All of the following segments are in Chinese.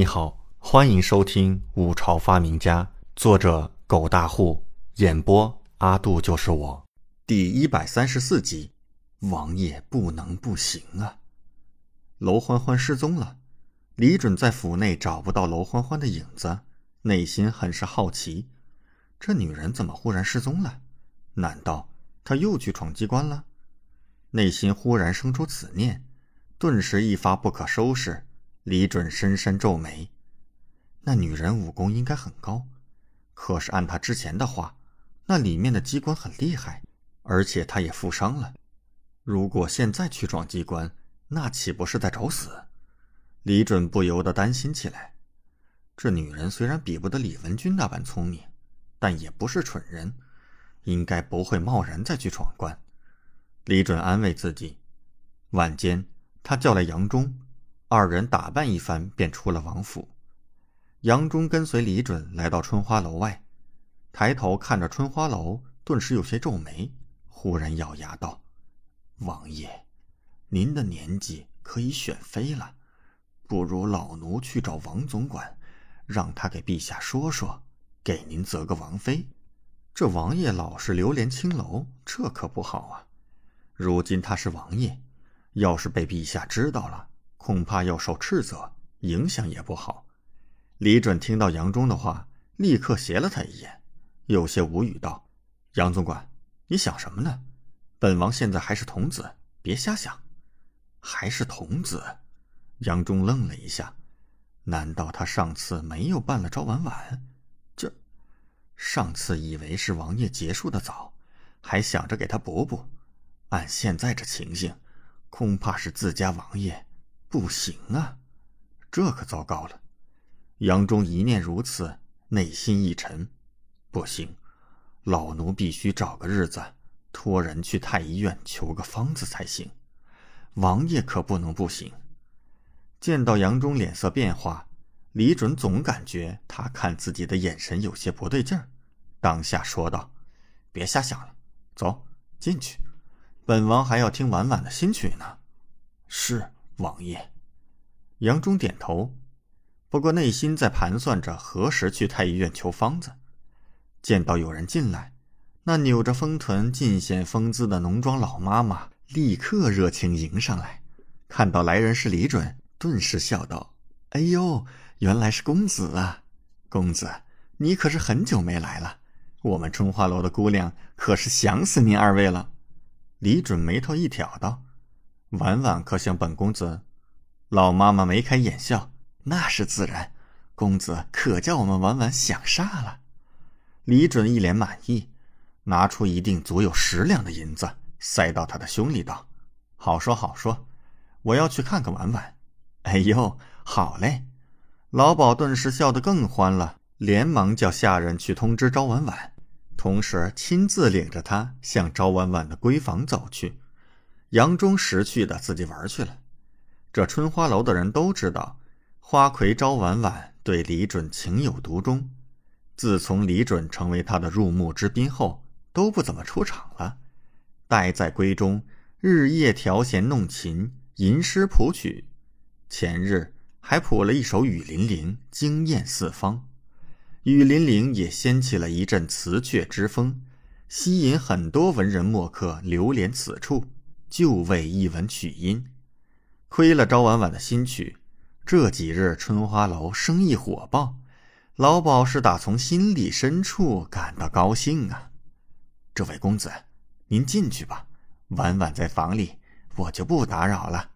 你好，欢迎收听《五朝发明家》，作者狗大户，演播阿杜就是我，第一百三十四集。王爷不能不行啊！娄欢欢失踪了，李准在府内找不到娄欢欢的影子，内心很是好奇：这女人怎么忽然失踪了？难道她又去闯机关了？内心忽然生出此念，顿时一发不可收拾。李准深深皱眉，那女人武功应该很高，可是按他之前的话，那里面的机关很厉害，而且他也负伤了。如果现在去闯机关，那岂不是在找死？李准不由得担心起来。这女人虽然比不得李文君那般聪明，但也不是蠢人，应该不会贸然再去闯关。李准安慰自己。晚间，他叫来杨忠。二人打扮一番，便出了王府。杨忠跟随李准来到春花楼外，抬头看着春花楼，顿时有些皱眉，忽然咬牙道：“王爷，您的年纪可以选妃了，不如老奴去找王总管，让他给陛下说说，给您择个王妃。这王爷老是流连青楼，这可不好啊。如今他是王爷，要是被陛下知道了。”恐怕要受斥责，影响也不好。李准听到杨忠的话，立刻斜了他一眼，有些无语道：“杨总管，你想什么呢？本王现在还是童子，别瞎想。”还是童子？杨忠愣了一下，难道他上次没有办了招婉婉？这，上次以为是王爷结束的早，还想着给他补补。按现在这情形，恐怕是自家王爷。不行啊，这可糟糕了。杨忠一念如此，内心一沉。不行，老奴必须找个日子，托人去太医院求个方子才行。王爷可不能不行。见到杨忠脸色变化，李准总感觉他看自己的眼神有些不对劲儿，当下说道：“别瞎想了，走进去，本王还要听婉婉的新曲呢。”是。王爷，杨忠点头，不过内心在盘算着何时去太医院求方子。见到有人进来，那扭着丰臀、尽显风姿的浓妆老妈妈立刻热情迎上来。看到来人是李准，顿时笑道：“哎呦，原来是公子啊！公子，你可是很久没来了，我们春花楼的姑娘可是想死您二位了。”李准眉头一挑道。婉婉可想本公子？老妈妈眉开眼笑，那是自然。公子可叫我们婉婉想煞了。李准一脸满意，拿出一锭足有十两的银子，塞到他的胸里，道：“好说好说，我要去看看婉婉。”哎呦，好嘞！老鸨顿时笑得更欢了，连忙叫下人去通知招婉婉，同时亲自领着他向招婉婉的闺房走去。杨忠识趣的自己玩去了。这春花楼的人都知道，花魁招婉婉对李准情有独钟。自从李准成为他的入幕之宾后，都不怎么出场了，待在闺中，日夜调弦弄琴，吟诗谱曲。前日还谱了一首《雨霖铃》，惊艳四方。《雨霖铃》也掀起了一阵词阙之风，吸引很多文人墨客流连此处。就为一闻取音，亏了招婉婉的新曲，这几日春花楼生意火爆，老鸨是打从心里深处感到高兴啊。这位公子，您进去吧，婉婉在房里，我就不打扰了。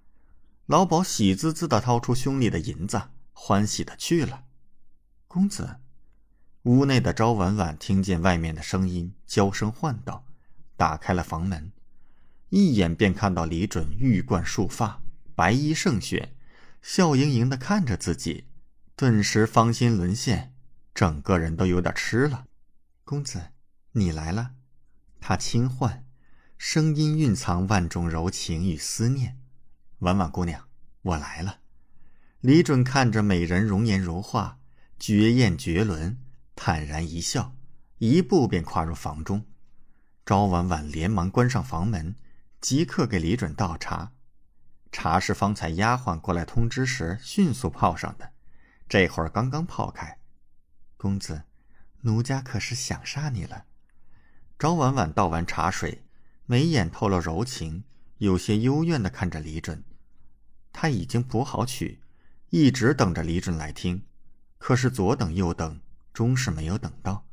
老鸨喜滋滋的掏出胸里的银子，欢喜的去了。公子，屋内的招婉婉听见外面的声音，娇声唤道，打开了房门。一眼便看到李准玉冠束发，白衣胜雪，笑盈盈的看着自己，顿时芳心沦陷，整个人都有点痴了。公子，你来了。他轻唤，声音蕴藏万种柔情与思念。婉婉姑娘，我来了。李准看着美人容颜如画，绝艳绝伦，坦然一笑，一步便跨入房中。赵婉婉连忙关上房门。即刻给李准倒茶，茶是方才丫鬟过来通知时迅速泡上的，这会儿刚刚泡开。公子，奴家可是想杀你了。赵婉婉倒完茶水，眉眼透了柔情，有些幽怨的看着李准。他已经谱好曲，一直等着李准来听，可是左等右等，终是没有等到。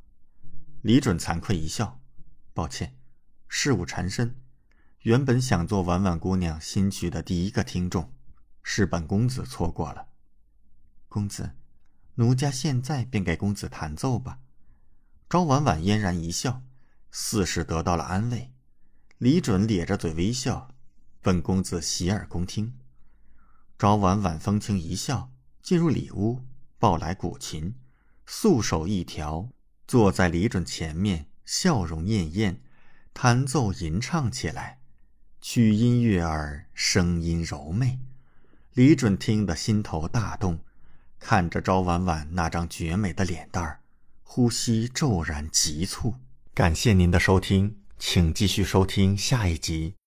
李准惭愧一笑：“抱歉，事务缠身。原本想做婉婉姑娘新曲的第一个听众，是本公子错过了。公子，奴家现在便给公子弹奏吧。”赵婉婉嫣然一笑。似是得到了安慰，李准咧着嘴微笑：“本公子洗耳恭听。”赵婉婉风轻一笑，进入里屋，抱来古琴，素手一条，坐在李准前面，笑容艳艳，弹奏吟唱起来，曲音悦耳，声音柔媚。李准听得心头大动，看着赵婉婉那张绝美的脸蛋儿，呼吸骤然急促。感谢您的收听，请继续收听下一集。